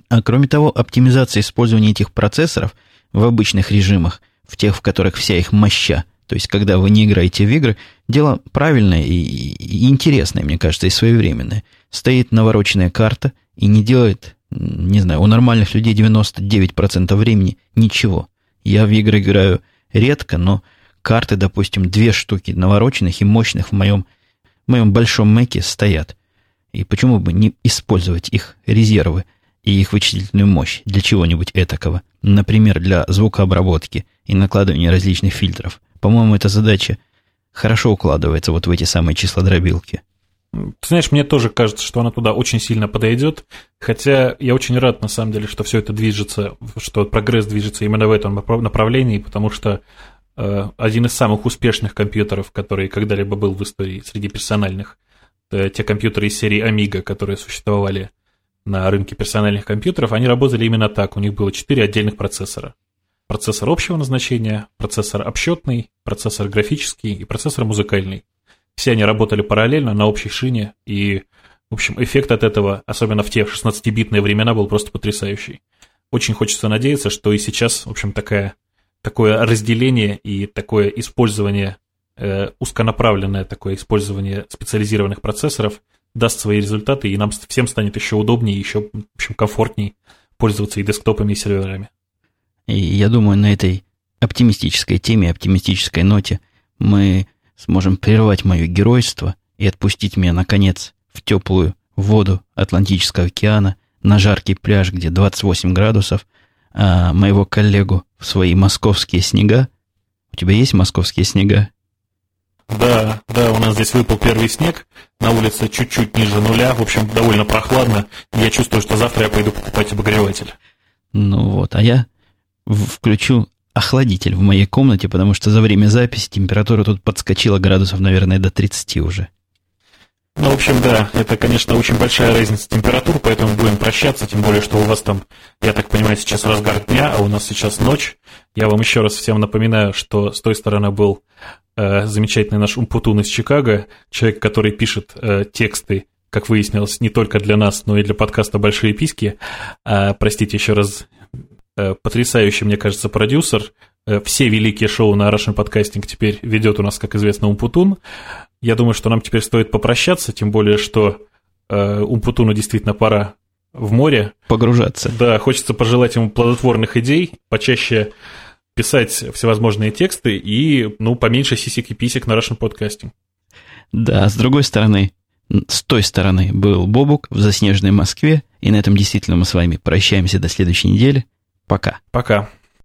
А кроме того, оптимизация использования этих процессоров в обычных режимах, в тех, в которых вся их моща, то есть когда вы не играете в игры, дело правильное и, интересное, мне кажется, и своевременное. Стоит навороченная карта и не делает, не знаю, у нормальных людей 99% времени ничего. Я в игры играю редко, но карты, допустим, две штуки навороченных и мощных в моем, в моем большом Мэке стоят. И почему бы не использовать их резервы – и их вычислительную мощь для чего-нибудь этакого, например, для звукообработки и накладывания различных фильтров. По-моему, эта задача хорошо укладывается вот в эти самые числодробилки. Ты знаешь, мне тоже кажется, что она туда очень сильно подойдет, хотя я очень рад, на самом деле, что все это движется, что прогресс движется именно в этом направлении, потому что э, один из самых успешных компьютеров, который когда-либо был в истории среди персональных, те компьютеры из серии Amiga, которые существовали на рынке персональных компьютеров, они работали именно так. У них было четыре отдельных процессора. Процессор общего назначения, процессор обсчетный, процессор графический и процессор музыкальный. Все они работали параллельно на общей шине, и, в общем, эффект от этого, особенно в те 16-битные времена, был просто потрясающий. Очень хочется надеяться, что и сейчас, в общем, такая, такое разделение и такое использование, э, узконаправленное такое использование специализированных процессоров – даст свои результаты, и нам всем станет еще удобнее, еще, в общем, комфортнее пользоваться и десктопами, и серверами. И я думаю, на этой оптимистической теме, оптимистической ноте мы сможем прервать мое геройство и отпустить меня, наконец, в теплую воду Атлантического океана, на жаркий пляж, где 28 градусов, а моего коллегу в свои московские снега. У тебя есть московские снега? Да, да, у нас здесь выпал первый снег, на улице чуть-чуть ниже нуля, в общем, довольно прохладно. Я чувствую, что завтра я пойду покупать обогреватель. Ну вот, а я включу охладитель в моей комнате, потому что за время записи температура тут подскочила градусов, наверное, до 30 уже. Ну, в общем, да, это, конечно, очень большая разница температур, поэтому будем прощаться, тем более, что у вас там, я так понимаю, сейчас разгар дня, а у нас сейчас ночь. Я вам еще раз всем напоминаю, что с той стороны был э, замечательный наш Умпутун из Чикаго, человек, который пишет э, тексты, как выяснилось, не только для нас, но и для подкаста «Большие писки». Э, простите еще раз, потрясающий, мне кажется, продюсер. Э, все великие шоу на Russian Podcasting теперь ведет у нас, как известно, Умпутун. Я думаю, что нам теперь стоит попрощаться, тем более, что э, Умпутуну действительно пора в море. Погружаться. Да, хочется пожелать ему плодотворных идей, почаще писать всевозможные тексты и, ну, поменьше сисек и писек на Russian Podcasting. Да, с другой стороны, с той стороны был Бобук в заснеженной Москве, и на этом действительно мы с вами прощаемся до следующей недели. Пока. Пока.